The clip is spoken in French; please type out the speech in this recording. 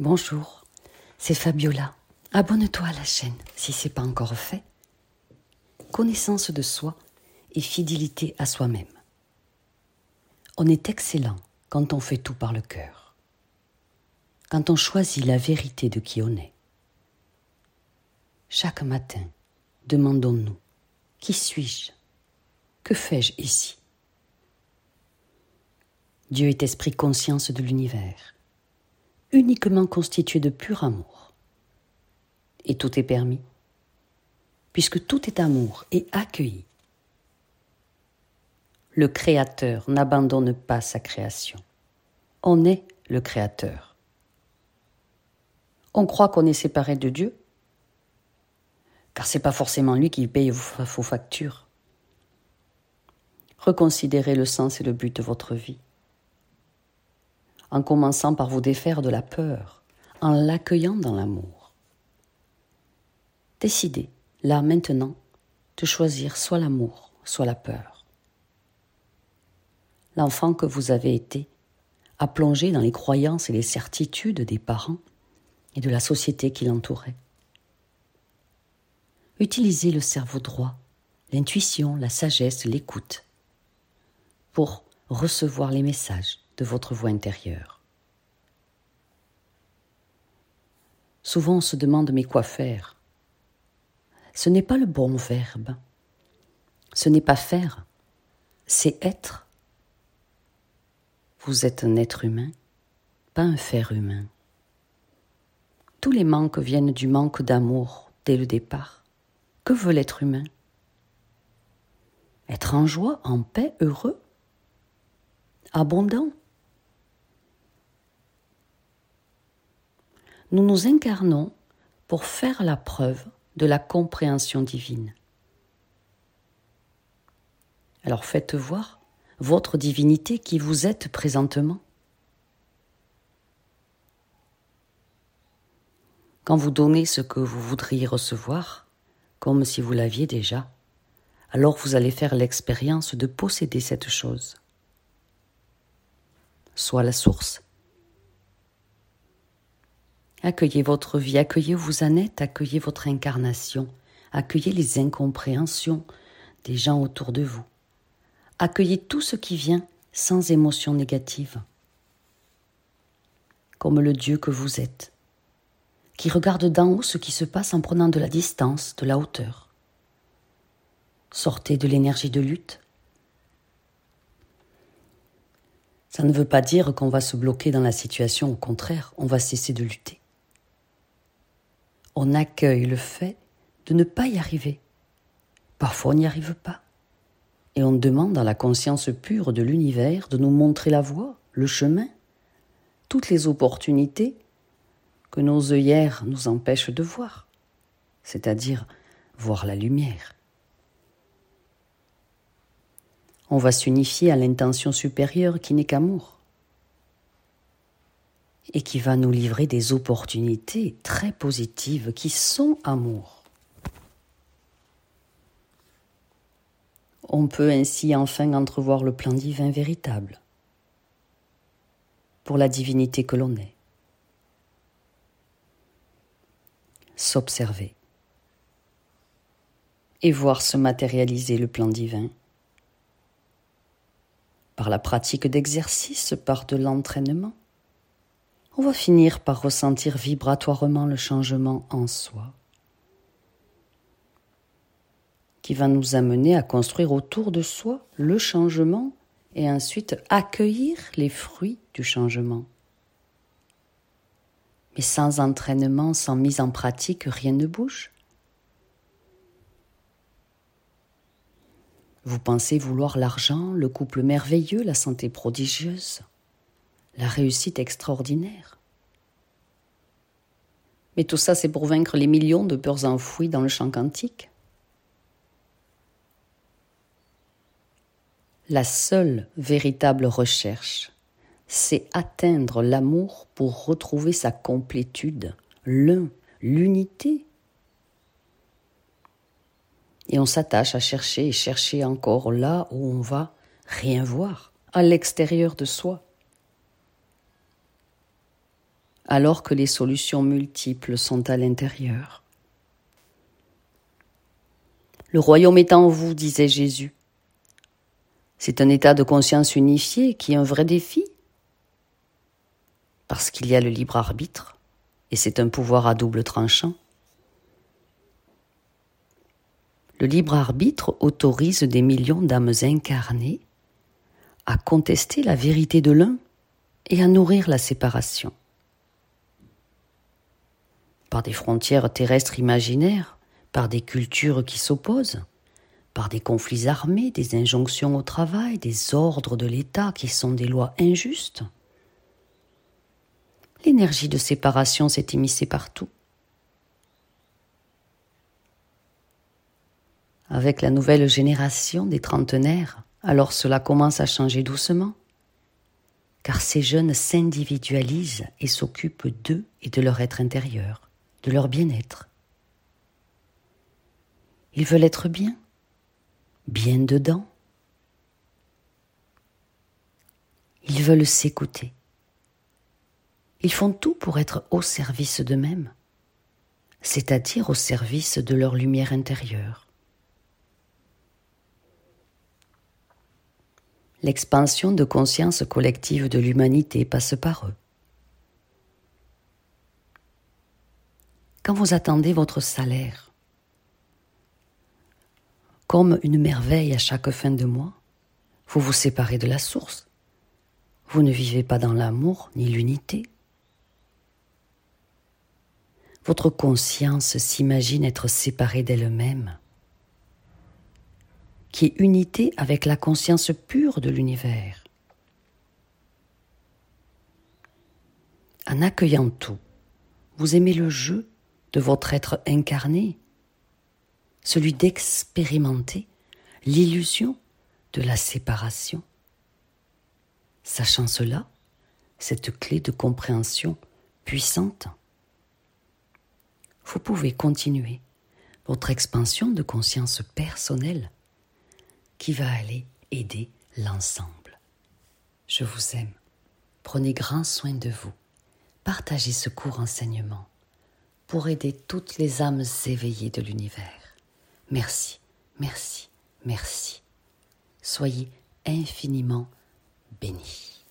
Bonjour, c'est Fabiola. Abonne-toi à la chaîne si ce n'est pas encore fait. Connaissance de soi et fidélité à soi-même. On est excellent quand on fait tout par le cœur. Quand on choisit la vérité de qui on est. Chaque matin, demandons-nous Qui suis-je? Que fais-je ici? Dieu est esprit conscience de l'univers, uniquement constitué de pur amour. Et tout est permis, puisque tout est amour et accueilli. Le Créateur n'abandonne pas sa création. On est le Créateur. On croit qu'on est séparé de Dieu, car c'est pas forcément lui qui paye vos factures. Reconsidérez le sens et le but de votre vie en commençant par vous défaire de la peur, en l'accueillant dans l'amour. Décidez, là maintenant, de choisir soit l'amour, soit la peur. L'enfant que vous avez été a plongé dans les croyances et les certitudes des parents et de la société qui l'entourait. Utilisez le cerveau droit, l'intuition, la sagesse, l'écoute, pour recevoir les messages de votre voix intérieure. Souvent on se demande mais quoi faire? Ce n'est pas le bon verbe. Ce n'est pas faire, c'est être. Vous êtes un être humain, pas un faire humain. Tous les manques viennent du manque d'amour dès le départ. Que veut l'être humain? Être en joie, en paix, heureux, abondant. Nous nous incarnons pour faire la preuve de la compréhension divine. Alors faites voir votre divinité qui vous êtes présentement. Quand vous donnez ce que vous voudriez recevoir, comme si vous l'aviez déjà, alors vous allez faire l'expérience de posséder cette chose. Soit la source, Accueillez votre vie, accueillez où vous accueillez votre incarnation, accueillez les incompréhensions des gens autour de vous. Accueillez tout ce qui vient sans émotion négative, comme le Dieu que vous êtes, qui regarde d'en haut ce qui se passe en prenant de la distance, de la hauteur. Sortez de l'énergie de lutte. Ça ne veut pas dire qu'on va se bloquer dans la situation, au contraire, on va cesser de lutter on accueille le fait de ne pas y arriver. Parfois on n'y arrive pas. Et on demande à la conscience pure de l'univers de nous montrer la voie, le chemin, toutes les opportunités que nos œillères nous empêchent de voir, c'est-à-dire voir la lumière. On va s'unifier à l'intention supérieure qui n'est qu'amour et qui va nous livrer des opportunités très positives qui sont amour. On peut ainsi enfin entrevoir le plan divin véritable pour la divinité que l'on est. S'observer et voir se matérialiser le plan divin par la pratique d'exercice, par de l'entraînement on va finir par ressentir vibratoirement le changement en soi, qui va nous amener à construire autour de soi le changement et ensuite accueillir les fruits du changement. Mais sans entraînement, sans mise en pratique, rien ne bouge. Vous pensez vouloir l'argent, le couple merveilleux, la santé prodigieuse la réussite extraordinaire. Mais tout ça, c'est pour vaincre les millions de peurs enfouies dans le champ quantique. La seule véritable recherche, c'est atteindre l'amour pour retrouver sa complétude, l'un, l'unité. Et on s'attache à chercher et chercher encore là où on va rien voir, à l'extérieur de soi. Alors que les solutions multiples sont à l'intérieur. Le royaume est en vous, disait Jésus. C'est un état de conscience unifié qui est un vrai défi, parce qu'il y a le libre arbitre, et c'est un pouvoir à double tranchant. Le libre arbitre autorise des millions d'âmes incarnées à contester la vérité de l'un et à nourrir la séparation. Par des frontières terrestres imaginaires, par des cultures qui s'opposent, par des conflits armés, des injonctions au travail, des ordres de l'État qui sont des lois injustes. L'énergie de séparation s'est émissée partout. Avec la nouvelle génération des trentenaires, alors cela commence à changer doucement, car ces jeunes s'individualisent et s'occupent d'eux et de leur être intérieur, de leur bien-être. Ils veulent être bien, bien dedans. Ils veulent s'écouter. Ils font tout pour être au service d'eux-mêmes, c'est-à-dire au service de leur lumière intérieure. L'expansion de conscience collective de l'humanité passe par eux. Quand vous attendez votre salaire, comme une merveille à chaque fin de mois, vous vous séparez de la source. Vous ne vivez pas dans l'amour ni l'unité. Votre conscience s'imagine être séparée d'elle-même, qui est unité avec la conscience pure de l'univers. En accueillant tout, vous aimez le jeu de votre être incarné celui d'expérimenter l'illusion de la séparation. Sachant cela, cette clé de compréhension puissante, vous pouvez continuer votre expansion de conscience personnelle qui va aller aider l'ensemble. Je vous aime. Prenez grand soin de vous. Partagez ce court enseignement pour aider toutes les âmes éveillées de l'univers. Merci, merci, merci. Soyez infiniment bénis.